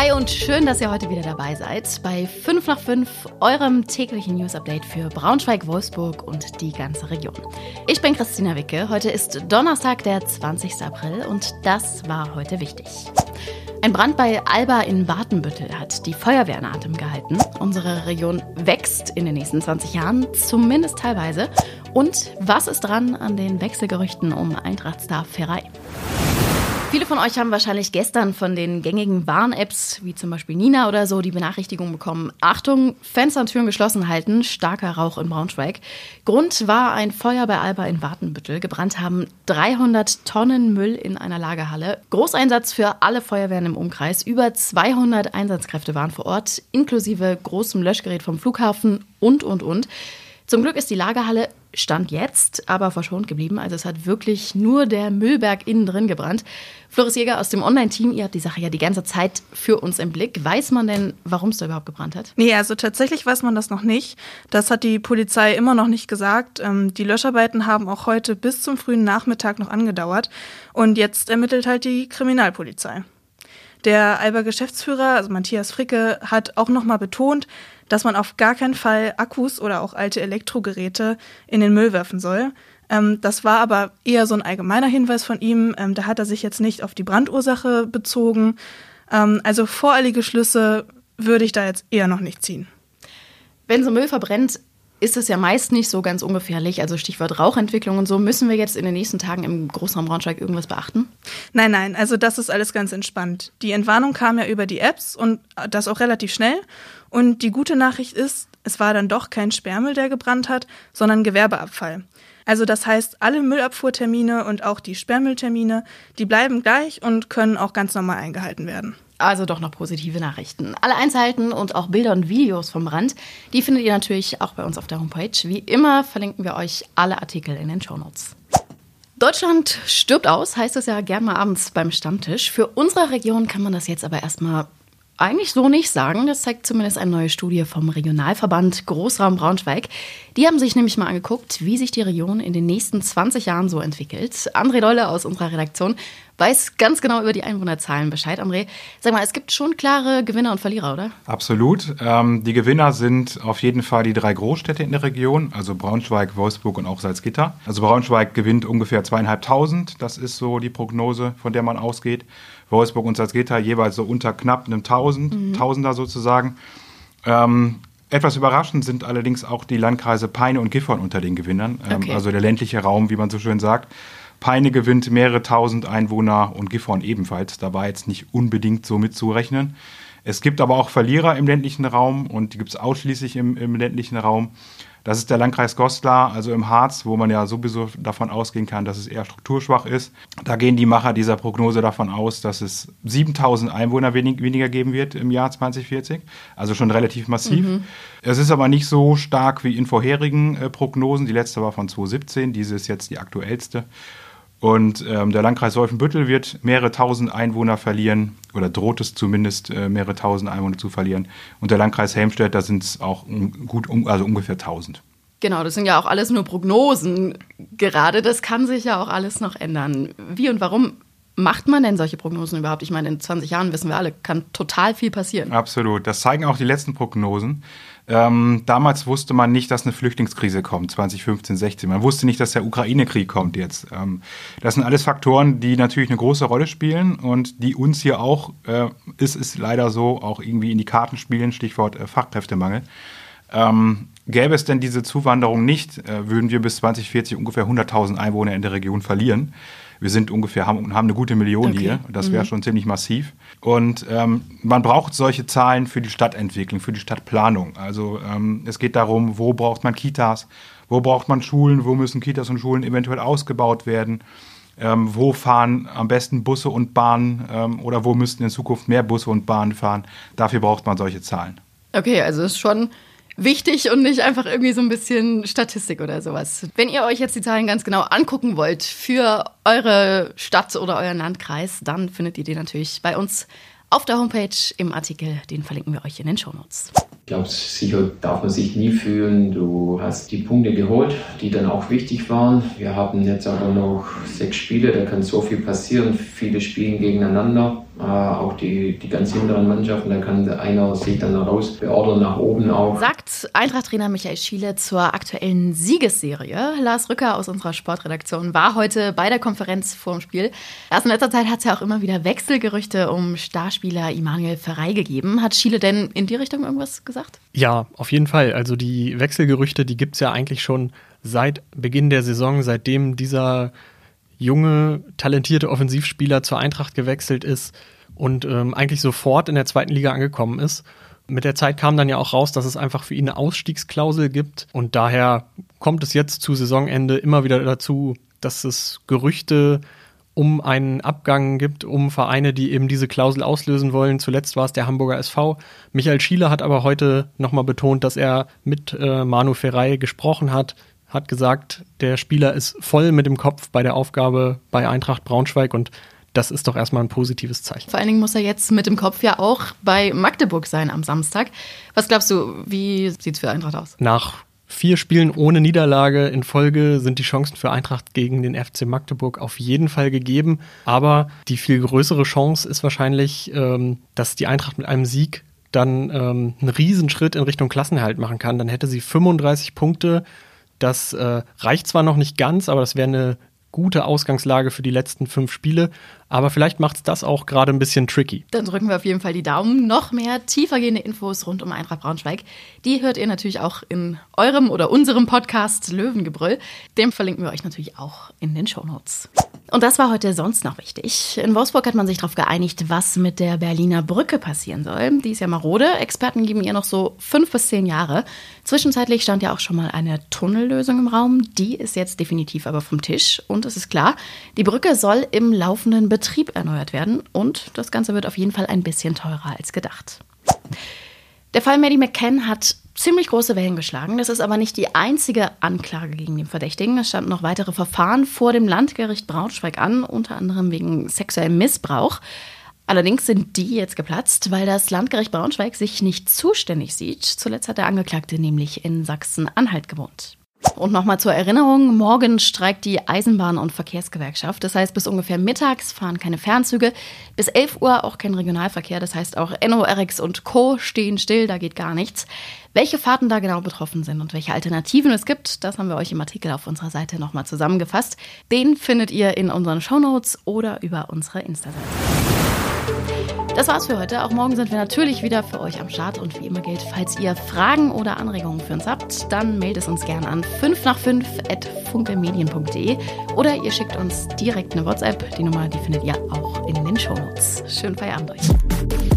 Hi und schön, dass ihr heute wieder dabei seid bei 5 nach 5, eurem täglichen News-Update für Braunschweig, Wolfsburg und die ganze Region. Ich bin Christina Wicke. Heute ist Donnerstag, der 20. April und das war heute wichtig. Ein Brand bei Alba in Watenbüttel hat die Feuerwehr in Atem gehalten. Unsere Region wächst in den nächsten 20 Jahren, zumindest teilweise. Und was ist dran an den Wechselgerüchten um Eintrachtstar Ferrei? Viele von euch haben wahrscheinlich gestern von den gängigen Warn-Apps, wie zum Beispiel Nina oder so, die Benachrichtigung bekommen. Achtung, Fenster und Türen geschlossen halten, starker Rauch in Braunschweig. Grund war ein Feuer bei Alba in Wartenbüttel. Gebrannt haben 300 Tonnen Müll in einer Lagerhalle. Großeinsatz für alle Feuerwehren im Umkreis. Über 200 Einsatzkräfte waren vor Ort, inklusive großem Löschgerät vom Flughafen und, und, und. Zum Glück ist die Lagerhalle Stand jetzt aber verschont geblieben. Also es hat wirklich nur der Müllberg innen drin gebrannt. Floris Jäger aus dem Online-Team, ihr habt die Sache ja die ganze Zeit für uns im Blick. Weiß man denn, warum es da überhaupt gebrannt hat? Nee, also tatsächlich weiß man das noch nicht. Das hat die Polizei immer noch nicht gesagt. Ähm, die Löscharbeiten haben auch heute bis zum frühen Nachmittag noch angedauert. Und jetzt ermittelt halt die Kriminalpolizei. Der Alber Geschäftsführer, also Matthias Fricke, hat auch nochmal betont, dass man auf gar keinen Fall Akkus oder auch alte Elektrogeräte in den Müll werfen soll. Ähm, das war aber eher so ein allgemeiner Hinweis von ihm. Ähm, da hat er sich jetzt nicht auf die Brandursache bezogen. Ähm, also voreilige Schlüsse würde ich da jetzt eher noch nicht ziehen. Wenn so Müll verbrennt, ist es ja meist nicht so ganz ungefährlich. Also Stichwort Rauchentwicklung und so. Müssen wir jetzt in den nächsten Tagen im Großraum Braunschweig irgendwas beachten? Nein, nein, also das ist alles ganz entspannt. Die Entwarnung kam ja über die Apps und das auch relativ schnell. Und die gute Nachricht ist, es war dann doch kein Sperrmüll, der gebrannt hat, sondern Gewerbeabfall. Also das heißt, alle Müllabfuhrtermine und auch die Sperrmülltermine, die bleiben gleich und können auch ganz normal eingehalten werden. Also doch noch positive Nachrichten. Alle Einzelheiten und auch Bilder und Videos vom Brand, die findet ihr natürlich auch bei uns auf der Homepage. Wie immer verlinken wir euch alle Artikel in den Shownotes. Deutschland stirbt aus, heißt es ja gern mal abends beim Stammtisch. Für unsere Region kann man das jetzt aber erstmal eigentlich so nicht sagen. Das zeigt zumindest eine neue Studie vom Regionalverband Großraum Braunschweig. Die haben sich nämlich mal angeguckt, wie sich die Region in den nächsten 20 Jahren so entwickelt. André Dolle aus unserer Redaktion weiß ganz genau über die Einwohnerzahlen Bescheid. André, sag mal, es gibt schon klare Gewinner und Verlierer, oder? Absolut. Ähm, die Gewinner sind auf jeden Fall die drei Großstädte in der Region, also Braunschweig, Wolfsburg und auch Salzgitter. Also Braunschweig gewinnt ungefähr zweieinhalbtausend. Das ist so die Prognose, von der man ausgeht. Wolfsburg und Salzgitter jeweils so unter knapp einem Tausend, mhm. Tausender sozusagen. Ähm, etwas überraschend sind allerdings auch die Landkreise Peine und Gifhorn unter den Gewinnern, ähm, okay. also der ländliche Raum, wie man so schön sagt. Peine gewinnt mehrere tausend Einwohner und Gifhorn ebenfalls. Da war jetzt nicht unbedingt so mitzurechnen. Es gibt aber auch Verlierer im ländlichen Raum und die gibt es ausschließlich im, im ländlichen Raum. Das ist der Landkreis Goslar, also im Harz, wo man ja sowieso davon ausgehen kann, dass es eher strukturschwach ist. Da gehen die Macher dieser Prognose davon aus, dass es 7000 Einwohner wenig, weniger geben wird im Jahr 2040. Also schon relativ massiv. Mhm. Es ist aber nicht so stark wie in vorherigen äh, Prognosen. Die letzte war von 2017, diese ist jetzt die aktuellste. Und ähm, der Landkreis Wolfenbüttel wird mehrere tausend Einwohner verlieren oder droht es zumindest äh, mehrere tausend Einwohner zu verlieren. Und der Landkreis Helmstedt, da sind es auch um, gut, um, also ungefähr tausend. Genau, das sind ja auch alles nur Prognosen gerade. Das kann sich ja auch alles noch ändern. Wie und warum macht man denn solche Prognosen überhaupt? Ich meine, in 20 Jahren wissen wir alle, kann total viel passieren. Absolut. Das zeigen auch die letzten Prognosen. Ähm, damals wusste man nicht, dass eine Flüchtlingskrise kommt, 2015, 16. Man wusste nicht, dass der Ukraine-Krieg kommt jetzt. Ähm, das sind alles Faktoren, die natürlich eine große Rolle spielen und die uns hier auch, äh, ist, ist leider so, auch irgendwie in die Karten spielen, Stichwort äh, Fachkräftemangel. Ähm, gäbe es denn diese Zuwanderung nicht, äh, würden wir bis 2040 ungefähr 100.000 Einwohner in der Region verlieren wir sind ungefähr, haben, haben eine gute Million okay. hier. Das wäre mhm. schon ziemlich massiv. Und ähm, man braucht solche Zahlen für die Stadtentwicklung, für die Stadtplanung. Also ähm, es geht darum, wo braucht man Kitas, wo braucht man Schulen, wo müssen Kitas und Schulen eventuell ausgebaut werden. Ähm, wo fahren am besten Busse und Bahnen ähm, oder wo müssten in Zukunft mehr Busse und Bahnen fahren. Dafür braucht man solche Zahlen. Okay, also es ist schon wichtig und nicht einfach irgendwie so ein bisschen Statistik oder sowas. Wenn ihr euch jetzt die Zahlen ganz genau angucken wollt für eure Stadt oder euren Landkreis, dann findet ihr die natürlich bei uns auf der Homepage im Artikel. Den verlinken wir euch in den Shownotes. Ich glaube, sicher darf man sich nie fühlen. Du hast die Punkte geholt, die dann auch wichtig waren. Wir haben jetzt aber noch sechs Spiele, da kann so viel passieren. Viele spielen gegeneinander auch die, die ganz hinteren Mannschaften. Da kann einer sich dann raus beordern nach oben auch. Sagt Eintracht-Trainer Michael Schiele zur aktuellen Siegesserie. Lars Rücker aus unserer Sportredaktion war heute bei der Konferenz vor dem Spiel. Erst in letzter Zeit hat es ja auch immer wieder Wechselgerüchte um Starspieler Immanuel Ferrei gegeben. Hat Schiele denn in die Richtung irgendwas gesagt? Ja, auf jeden Fall. Also die Wechselgerüchte, die gibt es ja eigentlich schon seit Beginn der Saison, seitdem dieser junge, talentierte Offensivspieler zur Eintracht gewechselt ist und ähm, eigentlich sofort in der zweiten Liga angekommen ist. Mit der Zeit kam dann ja auch raus, dass es einfach für ihn eine Ausstiegsklausel gibt und daher kommt es jetzt zu Saisonende immer wieder dazu, dass es Gerüchte um einen Abgang gibt, um Vereine, die eben diese Klausel auslösen wollen. Zuletzt war es der Hamburger SV. Michael Schiele hat aber heute nochmal betont, dass er mit äh, Manu Ferrei gesprochen hat, hat gesagt, der Spieler ist voll mit dem Kopf bei der Aufgabe bei Eintracht Braunschweig und das ist doch erstmal ein positives Zeichen. Vor allen Dingen muss er jetzt mit dem Kopf ja auch bei Magdeburg sein am Samstag. Was glaubst du, wie sieht es für Eintracht aus? Nach vier Spielen ohne Niederlage in Folge sind die Chancen für Eintracht gegen den FC Magdeburg auf jeden Fall gegeben. Aber die viel größere Chance ist wahrscheinlich, ähm, dass die Eintracht mit einem Sieg dann ähm, einen Riesenschritt in Richtung Klassenerhalt machen kann. Dann hätte sie 35 Punkte das äh, reicht zwar noch nicht ganz, aber das wäre eine gute Ausgangslage für die letzten fünf Spiele. Aber vielleicht macht es das auch gerade ein bisschen tricky. Dann drücken wir auf jeden Fall die Daumen. Noch mehr tiefergehende Infos rund um Eintracht Braunschweig, die hört ihr natürlich auch in eurem oder unserem Podcast Löwengebrüll. Den verlinken wir euch natürlich auch in den Shownotes. Und das war heute sonst noch wichtig. In Wolfsburg hat man sich darauf geeinigt, was mit der Berliner Brücke passieren soll. Die ist ja marode. Experten geben ihr noch so fünf bis zehn Jahre. Zwischenzeitlich stand ja auch schon mal eine Tunnellösung im Raum. Die ist jetzt definitiv aber vom Tisch. Und es ist klar, die Brücke soll im laufenden Betrieb erneuert werden. Und das Ganze wird auf jeden Fall ein bisschen teurer als gedacht. Der Fall Maddie McCann hat ziemlich große Wellen geschlagen. Das ist aber nicht die einzige Anklage gegen den Verdächtigen. Es standen noch weitere Verfahren vor dem Landgericht Braunschweig an, unter anderem wegen sexuellem Missbrauch. Allerdings sind die jetzt geplatzt, weil das Landgericht Braunschweig sich nicht zuständig sieht. Zuletzt hat der Angeklagte nämlich in Sachsen-Anhalt gewohnt. Und nochmal zur Erinnerung, morgen streikt die Eisenbahn- und Verkehrsgewerkschaft. Das heißt, bis ungefähr mittags fahren keine Fernzüge, bis 11 Uhr auch kein Regionalverkehr. Das heißt, auch NORX und Co. stehen still, da geht gar nichts. Welche Fahrten da genau betroffen sind und welche Alternativen es gibt, das haben wir euch im Artikel auf unserer Seite nochmal zusammengefasst. Den findet ihr in unseren Shownotes oder über unsere Insta-Seite. Das war's für heute. Auch morgen sind wir natürlich wieder für euch am Start. Und wie immer gilt, falls ihr Fragen oder Anregungen für uns habt, dann meldet es uns gerne an 5 nach 5 at funkemedien.de oder ihr schickt uns direkt eine WhatsApp. Die Nummer, die findet ihr auch in den Shownotes. Schönen Feierabend euch.